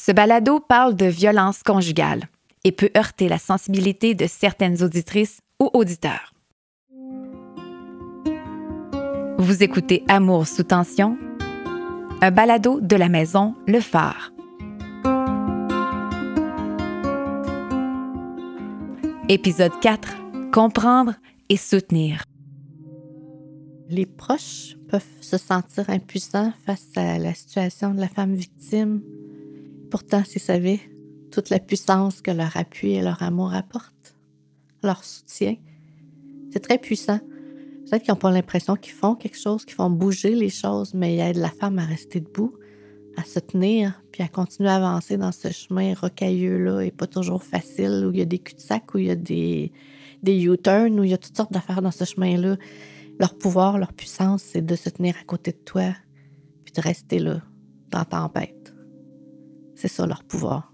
Ce balado parle de violence conjugale et peut heurter la sensibilité de certaines auditrices ou auditeurs. Vous écoutez Amour sous tension, un balado de la maison Le Phare. Épisode 4. Comprendre et soutenir. Les proches peuvent se sentir impuissants face à la situation de la femme victime. Pourtant, s'ils savaient toute la puissance que leur appui et leur amour apportent, leur soutien, c'est très puissant. Peut-être qu'ils n'ont pas l'impression qu'ils font quelque chose, qu'ils font bouger les choses, mais ils aident la femme à rester debout, à se tenir, puis à continuer à avancer dans ce chemin rocailleux-là et pas toujours facile, où il y a des cul-de-sac, où il y a des, des U-turns, où il y a toutes sortes d'affaires dans ce chemin-là. Leur pouvoir, leur puissance, c'est de se tenir à côté de toi, puis de rester là, dans la tempête. C'est ça leur pouvoir.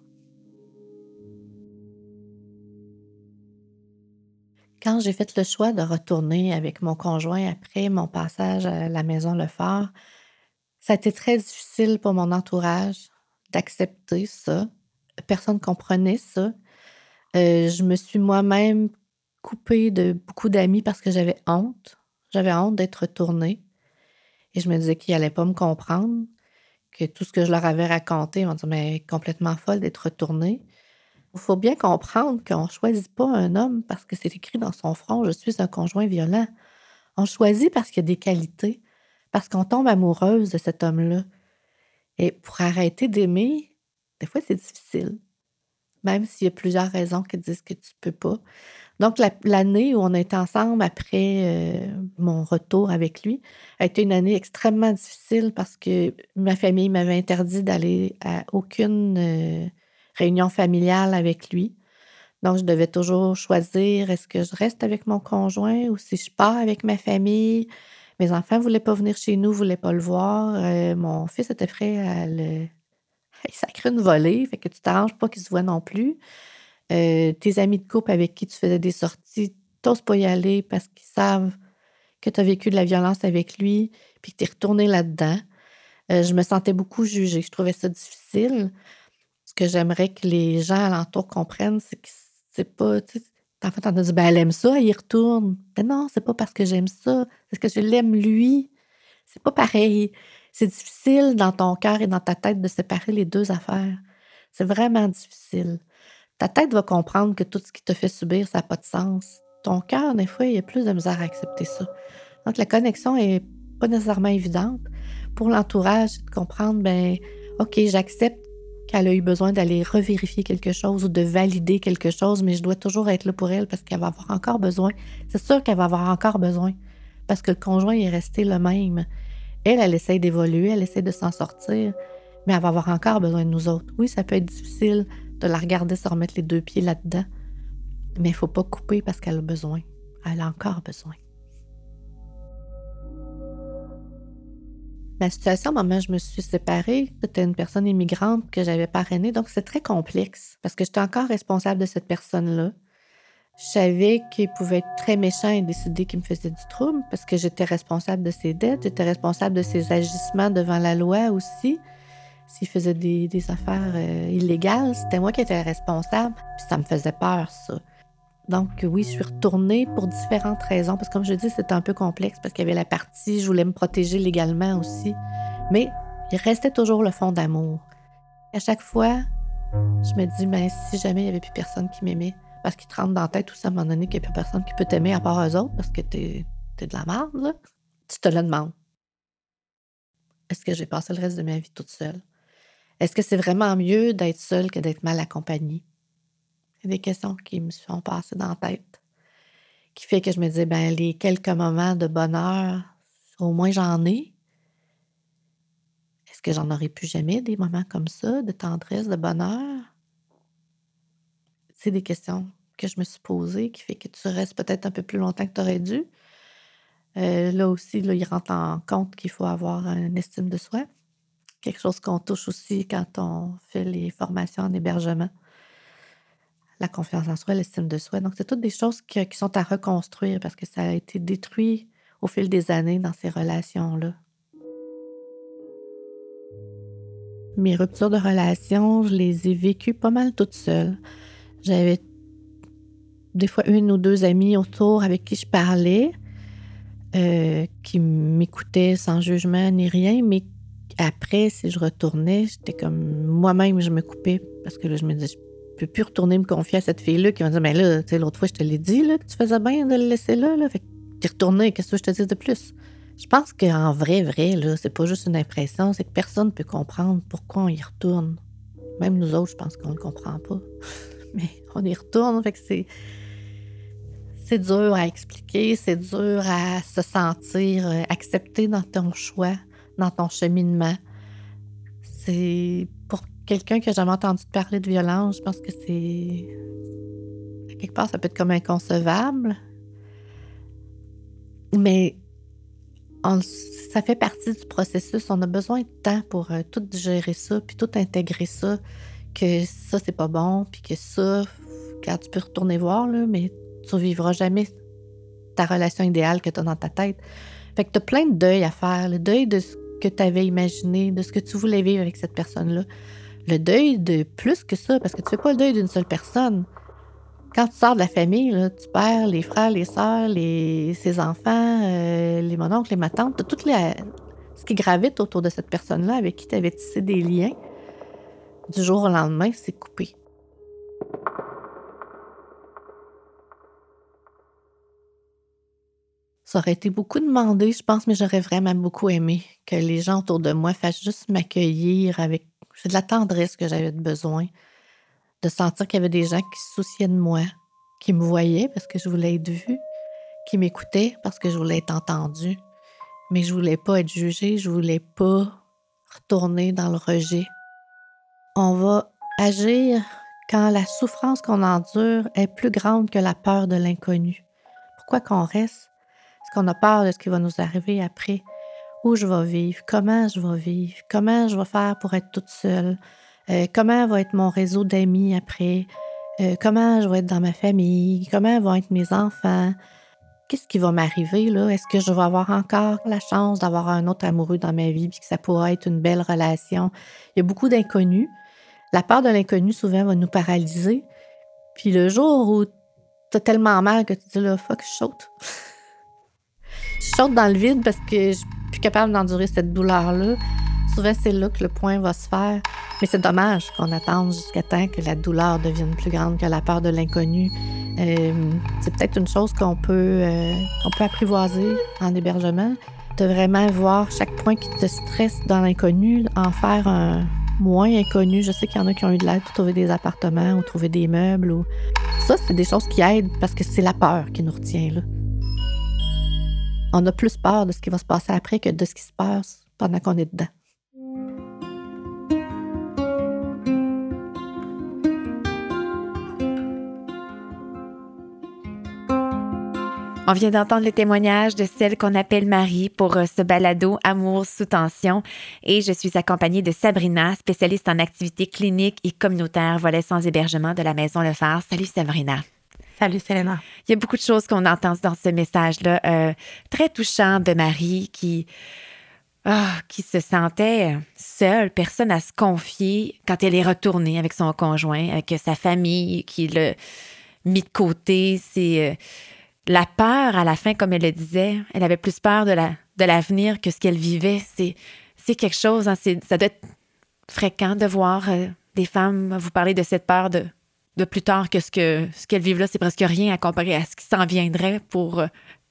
Quand j'ai fait le choix de retourner avec mon conjoint après mon passage à la maison Le Phare, ça a été très difficile pour mon entourage d'accepter ça. Personne ne comprenait ça. Euh, je me suis moi-même coupée de beaucoup d'amis parce que j'avais honte. J'avais honte d'être retournée. Et je me disais qu'ils n'allaient pas me comprendre, que tout ce que je leur avais raconté, m'ont dit, mais complètement folle d'être retournée. Il faut bien comprendre qu'on ne choisit pas un homme parce que c'est écrit dans son front, je suis un conjoint violent. On choisit parce qu'il y a des qualités, parce qu'on tombe amoureuse de cet homme-là. Et pour arrêter d'aimer, des fois, c'est difficile. Même s'il y a plusieurs raisons qui disent que tu ne peux pas. Donc, l'année où on est ensemble après euh, mon retour avec lui a été une année extrêmement difficile parce que ma famille m'avait interdit d'aller à aucune euh, réunion familiale avec lui. Donc, je devais toujours choisir est-ce que je reste avec mon conjoint ou si je pars avec ma famille? Mes enfants ne voulaient pas venir chez nous, ne voulaient pas le voir. Euh, mon fils était prêt à le. Il sacré une volée, fait que tu t'arranges pas qu'il se voit non plus. Euh, tes amis de couple avec qui tu faisais des sorties, t'oses pas y aller parce qu'ils savent que tu as vécu de la violence avec lui, puis que tu es retourné là-dedans. Euh, je me sentais beaucoup jugée. Je trouvais ça difficile. Ce que j'aimerais que les gens alentour comprennent, c'est que c'est pas. En fait, on a dit, ben, elle aime ça, elle y retourne. Mais non, c'est pas parce que j'aime ça, c'est parce que je l'aime lui. C'est pas pareil. C'est difficile dans ton cœur et dans ta tête de séparer les deux affaires. C'est vraiment difficile. Ta tête va comprendre que tout ce qui te fait subir, ça n'a pas de sens. Ton cœur, des fois, il y a plus de misère à accepter ça. Donc, la connexion est pas nécessairement évidente. Pour l'entourage, de comprendre, ben, OK, j'accepte qu'elle a eu besoin d'aller revérifier quelque chose ou de valider quelque chose, mais je dois toujours être là pour elle parce qu'elle va avoir encore besoin. C'est sûr qu'elle va avoir encore besoin parce que le conjoint est resté le même. Elle, elle essaie d'évoluer, elle essaie de s'en sortir, mais elle va avoir encore besoin de nous autres. Oui, ça peut être difficile de la regarder se remettre les deux pieds là-dedans. Mais il ne faut pas couper parce qu'elle a besoin. Elle a encore besoin. Ma situation, où je me suis séparée, c'était une personne immigrante que j'avais parrainée, donc c'est très complexe parce que j'étais encore responsable de cette personne-là. Je savais qu'il pouvait être très méchant et décider qu'il me faisait du trouble parce que j'étais responsable de ses dettes, j'étais responsable de ses agissements devant la loi aussi s'il faisait des, affaires euh, illégales, c'était moi qui étais responsable. Puis ça me faisait peur, ça. Donc oui, je suis retournée pour différentes raisons, parce que comme je dis, c'était un peu complexe, parce qu'il y avait la partie, je voulais me protéger légalement aussi. Mais il restait toujours le fond d'amour. À chaque fois, je me dis, mais si jamais il n'y avait plus personne qui m'aimait, parce qu'il te rentre dans la tête tout ça à un moment donné qu'il n'y a plus personne qui peut t'aimer à part eux autres, parce que t'es es de la merde, tu te le demandes. Est-ce que j'ai passé le reste de ma vie toute seule? Est-ce que c'est vraiment mieux d'être seule que d'être mal accompagnée? C'est des questions qui me sont passées dans la tête, qui fait que je me disais, ben les quelques moments de bonheur, au moins j'en ai. Est-ce que j'en aurais plus jamais des moments comme ça, de tendresse, de bonheur? Des questions que je me suis posées, qui fait que tu restes peut-être un peu plus longtemps que tu aurais dû. Euh, là aussi, là, il rentre en compte qu'il faut avoir une estime de soi quelque chose qu'on touche aussi quand on fait les formations en hébergement. La confiance en soi, l'estime de soi. Donc, c'est toutes des choses qui, sont à reconstruire parce que ça a été détruit au fil des années dans ces relations-là. Mes ruptures de relations, je les ai vécues pas mal toutes seules. J'avais des fois une ou deux amies autour avec qui je parlais, euh, qui m'écoutaient sans jugement ni rien, mais après, si je retournais, j'étais comme moi-même, je me coupais parce que là, je me disais, je peux plus retourner me confier à cette fille-là qui m'a dit, mais là, tu sais, l'autre fois, je te l'ai dit, là, que tu faisais bien de le laisser là, là. Fait que qu'est-ce que je te dis de plus? Je pense qu'en vrai, vrai, là, c'est pas juste une impression, c'est que personne ne peut comprendre pourquoi on y retourne. Même nous autres, je pense qu'on le comprend pas. Mais on y retourne, fait c'est. Dur à expliquer, c'est dur à se sentir euh, accepté dans ton choix, dans ton cheminement. C'est pour quelqu'un qui a jamais entendu parler de violence, je pense que c'est. quelque part, ça peut être comme inconcevable. Mais ça fait partie du processus. On a besoin de temps pour euh, tout gérer ça, puis tout intégrer ça, que ça, c'est pas bon, puis que ça, quand tu peux retourner voir, là, mais tu vivras jamais ta relation idéale que tu as dans ta tête. Fait que tu as plein de deuil à faire, le deuil de ce que tu avais imaginé, de ce que tu voulais vivre avec cette personne-là. Le deuil de plus que ça, parce que tu fais pas le deuil d'une seule personne quand tu sors de la famille, tu perds les frères, les sœurs, les, ses enfants, euh, les mononcles, les matantes, tout ce qui gravite autour de cette personne-là avec qui tu avais tissé des liens. Du jour au lendemain, c'est coupé. Ça aurait été beaucoup demandé, je pense, mais j'aurais vraiment beaucoup aimé que les gens autour de moi fassent juste m'accueillir avec. C'est de la tendresse que j'avais besoin de sentir qu'il y avait des gens qui se souciaient de moi, qui me voyaient parce que je voulais être vue, qui m'écoutaient parce que je voulais être entendue. Mais je voulais pas être jugée, je voulais pas retourner dans le rejet. On va agir quand la souffrance qu'on endure est plus grande que la peur de l'inconnu. Pourquoi qu'on reste? Est-ce qu'on a peur de ce qui va nous arriver après? Où je vais vivre? Comment je vais vivre? Comment je vais faire pour être toute seule? Euh, comment va être mon réseau d'amis après, euh, comment je vais être dans ma famille, comment vont être mes enfants, qu'est-ce qui va m'arriver là, est-ce que je vais avoir encore la chance d'avoir un autre amoureux dans ma vie, puis que ça pourra être une belle relation? Il y a beaucoup d'inconnus. La peur de l'inconnu souvent va nous paralyser. Puis le jour où tu as tellement mal que tu dis là, fuck, je saute. je saute dans le vide parce que je suis plus capable d'endurer cette douleur-là. Souvent, c'est là que le point va se faire. Mais c'est dommage qu'on attende jusqu'à temps que la douleur devienne plus grande que la peur de l'inconnu. Euh, c'est peut-être une chose qu'on peut, euh, peut apprivoiser en hébergement, de vraiment voir chaque point qui te stresse dans l'inconnu, en faire un moins inconnu. Je sais qu'il y en a qui ont eu de l'aide pour trouver des appartements ou trouver des meubles. Ou... Ça, c'est des choses qui aident parce que c'est la peur qui nous retient là. On a plus peur de ce qui va se passer après que de ce qui se passe pendant qu'on est dedans. On vient d'entendre le témoignage de celle qu'on appelle Marie pour euh, ce balado Amour sous tension et je suis accompagnée de Sabrina, spécialiste en activités cliniques et communautaires volet sans hébergement de la Maison Le Phare. Salut Sabrina. Salut Selena. Il y a beaucoup de choses qu'on entend dans ce message-là, euh, très touchant de Marie qui, ah, qui se sentait seule, personne à se confier quand elle est retournée avec son conjoint, avec sa famille qui l'a mis de côté. C'est euh, la peur à la fin, comme elle le disait, elle avait plus peur de la de l'avenir que ce qu'elle vivait. C'est quelque chose. Hein, ça doit être fréquent de voir euh, des femmes vous parler de cette peur de plus tard que ce que ce qu'elles vivent là, c'est presque rien à comparer à ce qui s'en viendrait pour euh,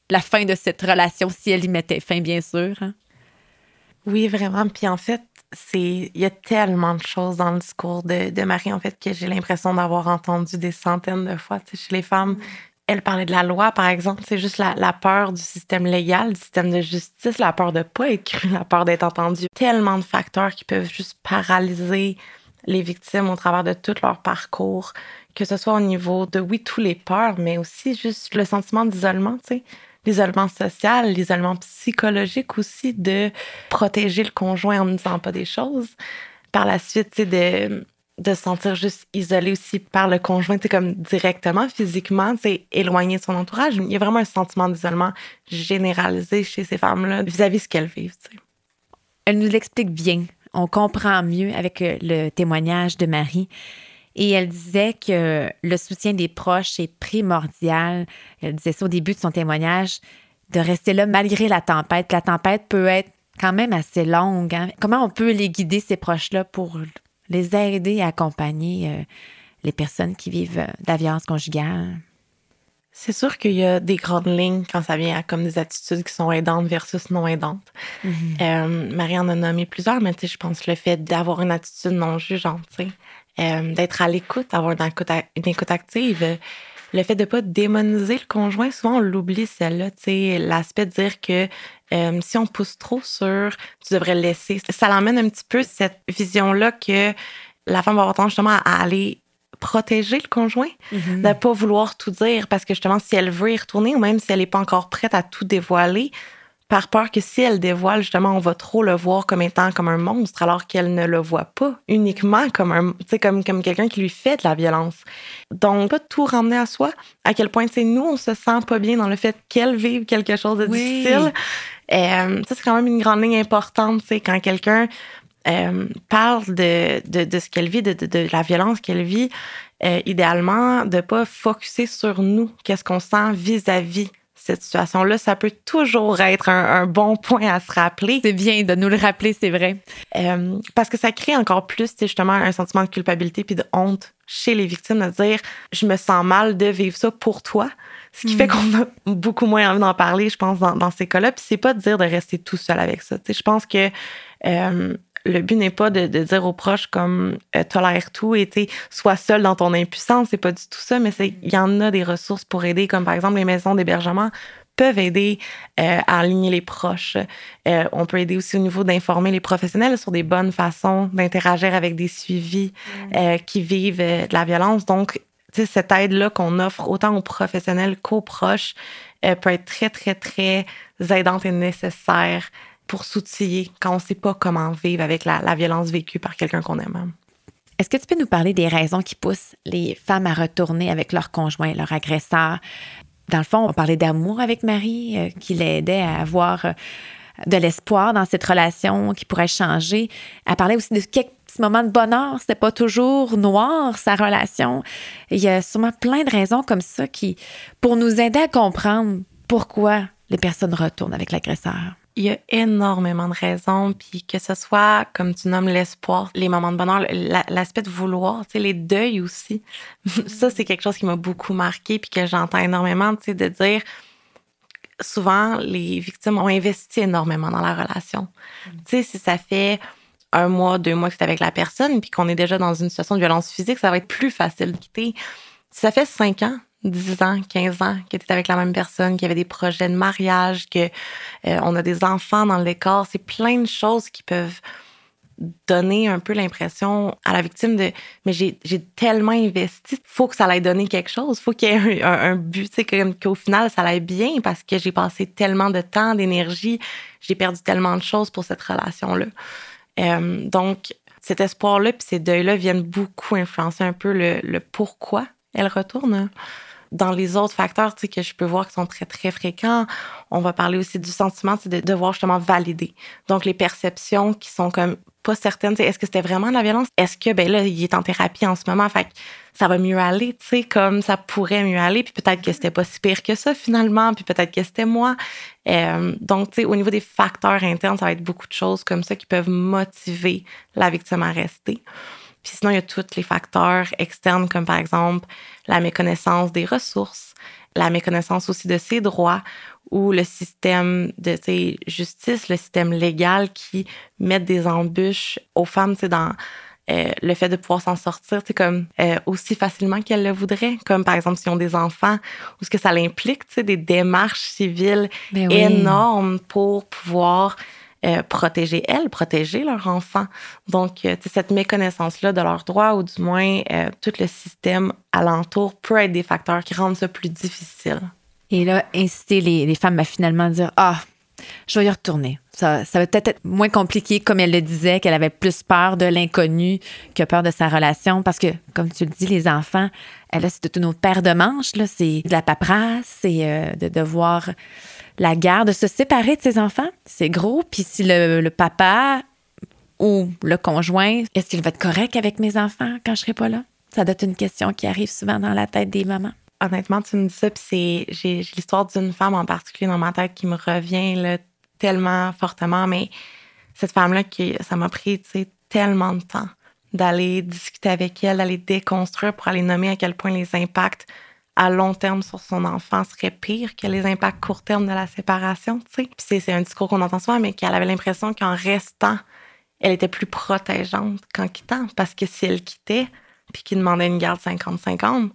la fin de cette relation si elle y mettait fin, bien sûr. Hein. Oui, vraiment. Puis en fait, il y a tellement de choses dans le discours de, de Marie en fait que j'ai l'impression d'avoir entendu des centaines de fois chez les femmes elle parlait de la loi, par exemple. C'est juste la, peur du système légal, du système de justice, la peur de pas être cru, la peur d'être entendu. Tellement de facteurs qui peuvent juste paralyser les victimes au travers de tout leur parcours, que ce soit au niveau de, oui, tous les peurs, mais aussi juste le sentiment d'isolement, tu sais. L'isolement social, l'isolement psychologique aussi, de protéger le conjoint en ne disant pas des choses. Par la suite, tu sais, de de se sentir juste isolé aussi par le conjoint, c'est comme directement, physiquement, c'est éloigné de son entourage. Il y a vraiment un sentiment d'isolement généralisé chez ces femmes-là vis-à-vis de ce qu'elles vivent. Elle nous l'explique bien on comprend mieux avec euh, le témoignage de Marie. Et elle disait que le soutien des proches est primordial. Elle disait ça au début de son témoignage, de rester là malgré la tempête. La tempête peut être quand même assez longue. Hein. Comment on peut les guider, ces proches-là, pour les aider à accompagner euh, les personnes qui vivent euh, de la violence conjugale? C'est sûr qu'il y a des grandes lignes quand ça vient à comme des attitudes qui sont aidantes versus non aidantes. Mm Marie en a nommé plusieurs, mais je pense le fait d'avoir une attitude non jugeante, euh, d'être à l'écoute, d'avoir une écoute, une écoute active, le fait de ne pas démoniser le conjoint, souvent on l'oublie celle-là, l'aspect de dire que euh, si on pousse trop sur tu devrais le laisser, ça l'emmène un petit peu cette vision-là que la femme va avoir tendance justement à aller protéger le conjoint, mm-hmm. de ne pas vouloir tout dire parce que justement, si elle veut y retourner ou même si elle n'est pas encore prête à tout dévoiler, par peur que si elle dévoile, justement, on va trop le voir comme étant comme un monstre, alors qu'elle ne le voit pas uniquement comme un, comme, comme quelqu'un qui lui fait de la violence. Donc, pas tout ramener à soi, à quel point, nous, on se sent pas bien dans le fait qu'elle vive quelque chose de difficile. Euh, ça, c'est quand même une grande ligne importante, c'est quand quelqu'un euh, parle de, de, de ce qu'elle vit, de, de, la violence qu'elle vit, euh, idéalement, de pas focuser sur nous, qu'est-ce qu'on sent vis-à-vis cette situation-là, ça peut toujours être un, bon point à se rappeler. C'est bien de nous le rappeler, c'est vrai. Euh, parce que ça crée encore plus, justement, un sentiment de culpabilité puis de honte chez les victimes de dire je me sens mal de vivre ça pour toi. Ce qui fait mm. qu'on a beaucoup moins envie d'en parler, je pense, dans, ces cas-là. Puis c'est pas de dire de rester tout seul avec ça. je pense que le but n'est pas de, dire aux proches comme euh, tolère tout et sois seul dans ton impuissance, c'est pas du tout ça, mais il y en a des ressources pour aider, comme par exemple les maisons d'hébergement peuvent aider euh, à aligner les proches. Euh, on peut aider aussi au niveau d'informer les professionnels sur des bonnes façons d'interagir avec des suivis mm. qui vivent de la violence. Donc, cette aide-là qu'on offre autant aux professionnels qu'aux proches peut être très, très, très aidante et nécessaire pour s'outiller quand on ne sait pas comment vivre avec la, violence vécue par quelqu'un qu'on aime. Est-ce que tu peux nous parler des raisons qui poussent les femmes à retourner avec leur conjoint, leur agresseur? Dans le fond, on parlait d'amour avec Marie, euh, qui l'aidait à avoir euh, de l'espoir dans cette relation qui pourrait changer. Elle parlait aussi de quelques petits moments de bonheur. C'était pas toujours noir, sa relation. Il y a sûrement plein de raisons comme ça qui, pour nous aider à comprendre pourquoi les personnes retournent avec l'agresseur il y a énormément de raisons, puis que ce soit, comme tu nommes, l'espoir, les moments de bonheur, l'aspect de vouloir, tu sais, les deuils aussi. ça, c'est quelque chose qui m'a beaucoup marqué, puis que j'entends énormément, tu sais, de dire, souvent, les victimes ont investi énormément dans la relation. Mm. Tu sais, si ça fait un mois, deux mois que tu es avec la personne, puis qu'on est déjà dans une situation de violence physique, ça va être plus facile de quitter. Si ça fait cinq ans 10 ans, 15 ans, qui était avec la même personne, qui avait des projets de mariage, que euh, on a des enfants dans le décor. C'est plein de choses qui peuvent donner un peu l'impression à la victime de mais j'ai tellement investi, faut que ça l'aille donner quelque chose, faut qu'il y ait un, but, tu sais, qu'au final ça l'aille bien parce que j'ai passé tellement de temps, d'énergie, j'ai perdu tellement de choses pour cette relation-là. Euh, donc, cet espoir-là puis ces deuils-là viennent beaucoup influencer un peu le, le pourquoi elle retourne dans les autres facteurs que je peux voir qui sont très, très fréquents, on va parler aussi du sentiment de devoir justement valider. Donc, les perceptions qui sont comme pas certaines. Est-ce que c'était vraiment de la violence? Est-ce que, ben là, il est en thérapie en ce moment, fait ça va mieux aller, tu sais, comme ça pourrait mieux aller, puis peut-être que c'était pas si pire que ça finalement, puis peut-être que c'était moi. Euh, donc, tu sais, au niveau des facteurs internes, ça va être beaucoup de choses comme ça qui peuvent motiver la victime à rester. Puis sinon, il y a tous les facteurs externes, comme par exemple la méconnaissance des ressources, la méconnaissance aussi de ses droits ou le système de justice, le système légal qui met des embûches aux femmes dans euh, le fait de pouvoir s'en sortir comme euh, aussi facilement qu'elles le voudraient, comme par exemple si ont des enfants, ou ce que ça implique des démarches civiles ben énormes pour pouvoir euh, protéger elles, protéger leurs enfants. Donc, euh, cette méconnaissance-là de leurs droits, ou du moins euh, tout le système alentour, peut être des facteurs qui rendent ça plus difficile. Et là, inciter les, femmes à finalement dire Ah, je vais y retourner. Ça, ça va peut-être être moins compliqué, comme elle le disait, qu'elle avait plus peur de l'inconnu que peur de sa relation. Parce que, comme tu le dis, les enfants, elle, c'est toute une autre paire de manches. C'est de la paperasse, c'est de devoir la guerre, de se séparer de ses enfants. C'est gros. Puis si le, papa ou le conjoint, est-ce qu'il va être correct avec mes enfants quand je serai pas là? Ça doit être une question qui arrive souvent dans la tête des mamans. Honnêtement, tu me dis ça, puis c'est, j'ai, l'histoire d'une femme en particulier dans ma tête qui me revient tellement fortement, mais cette femme-là, qui, ça m'a pris tellement de temps d'aller discuter avec elle, d'aller déconstruire pour aller nommer à quel point les impacts à long terme sur son enfant seraient pires que les impacts court terme de la séparation. Puis c'est, c'est un discours qu'on entend souvent, mais qu'elle avait l'impression qu'en restant, elle était plus protégeante qu'en quittant. Parce que si elle quittait, puis qu'il demandait une garde 50-50,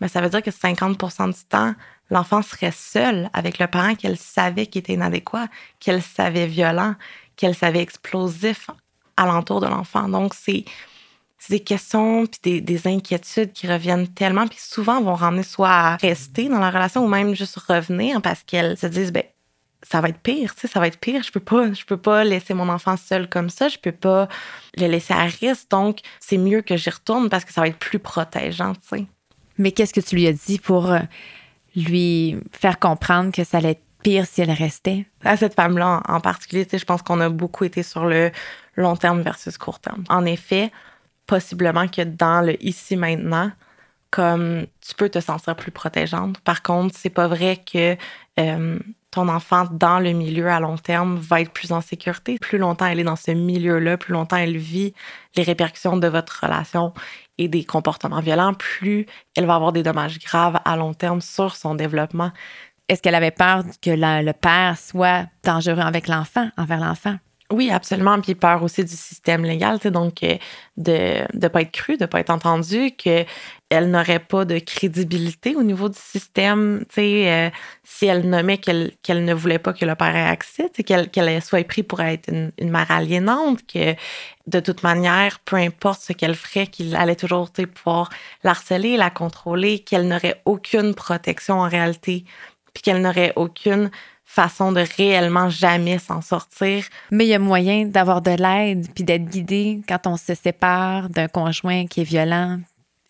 mais ben, ça veut dire que 50% du temps, l'enfant serait seul avec le parent qu'elle savait qui était inadéquat, qu'elle savait violent, qu'elle savait explosif alentour de l'enfant. Donc, c'est des questions puis des, inquiétudes qui reviennent tellement, puis souvent vont ramener soit à rester dans la relation ou même juste revenir parce qu'elles se disent, ben ça va être pire, tu sais, ça va être pire. Je peux pas, je peux pas laisser mon enfant seul comme ça. Je peux pas le laisser à risque. Donc, c'est mieux que j'y retourne parce que ça va être plus protégeant, tu sais. Mais qu'est-ce que tu lui as dit pour euh, lui faire comprendre que ça allait être pire si elle restait? À cette femme-là en particulier, je pense qu'on a beaucoup été sur le long terme versus court terme. En effet, possiblement que dans le ici maintenant, comme tu peux te sentir plus protégeante. Par contre, c'est pas vrai que euh, ton enfant dans le milieu à long terme va être plus en sécurité. Plus longtemps elle est dans ce milieu-là, plus longtemps elle vit les répercussions de votre relation et des comportements violents, plus elle va avoir des dommages graves à long terme sur son développement. Est-ce qu'elle avait peur que le père soit dangereux avec l'enfant, envers l'enfant? Oui, absolument. Puis peur aussi du système légal, donc euh, de ne pas être cru, de ne pas être entendu, qu'elle n'aurait pas de crédibilité au niveau du système, euh, si elle nommait qu'elle qu'elle ne voulait pas que le père ait accès, qu'elle soit prise pour être une, une, mère aliénante, que de toute manière, peu importe ce qu'elle ferait, qu'il allait toujours pouvoir l'harceler, la contrôler, qu'elle n'aurait aucune protection en réalité, puis qu'elle n'aurait aucune façon de réellement jamais s'en sortir. Mais il y a moyen d'avoir de l'aide puis d'être guidé quand on se sépare d'un conjoint qui est violent.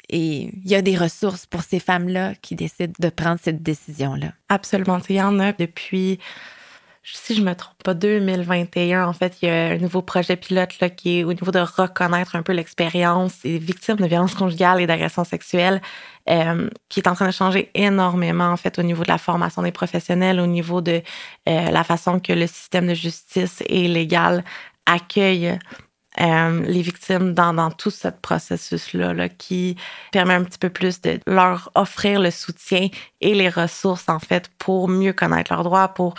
Et il y a des ressources pour ces femmes-là qui décident de prendre cette décision-là. Absolument. Il y en a depuis si je me trompe pas, 2021, en fait, il y a un nouveau projet pilote là, qui est au niveau de reconnaître un peu l'expérience des victimes de violences conjugales et d'agressions sexuelles, euh, qui est en train de changer énormément, en fait, au niveau de la formation des professionnels, au niveau de euh, la façon que le système de justice et légal accueille euh, les victimes dans, dans tout ce processus-là, là, qui permet un petit peu plus de leur offrir le soutien et les ressources, en fait, pour mieux connaître leurs droits, pour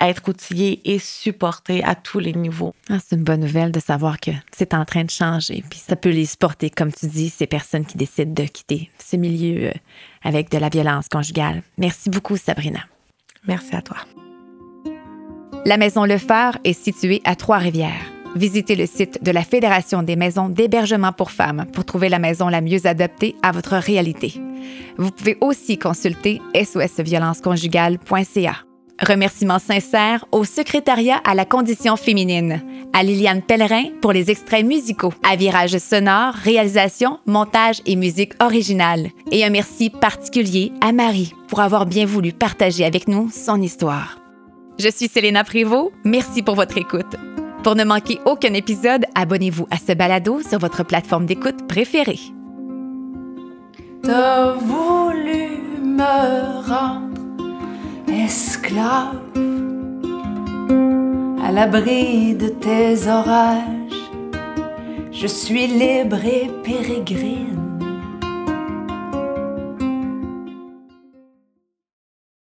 être outillé et supporté à tous les niveaux. Ah, c'est une bonne nouvelle de savoir que c'est en train de changer. Puis ça peut les supporter, comme tu dis, ces personnes qui décident de quitter ce milieu euh, avec de la violence conjugale. Merci beaucoup, Sabrina. Merci à toi. La Maison Le Phare est située à Trois-Rivières. Visitez le site de la Fédération des maisons d'hébergement pour femmes pour trouver la maison la mieux adaptée à votre réalité. Vous pouvez aussi consulter sosviolenceconjugale.ca. Remerciements sincères au secrétariat à la condition féminine, à Liliane Pellerin pour les extraits musicaux, à Virage sonore, réalisation, montage et musique originale. Et un merci particulier à Marie pour avoir bien voulu partager avec nous son histoire. Je suis Selena Prévost. Merci pour votre écoute. Pour ne manquer aucun épisode, abonnez-vous à ce balado sur votre plateforme d'écoute préférée. T'as voulu me rendre esclave à l'abri de tes orages. Je suis libre et pérégrine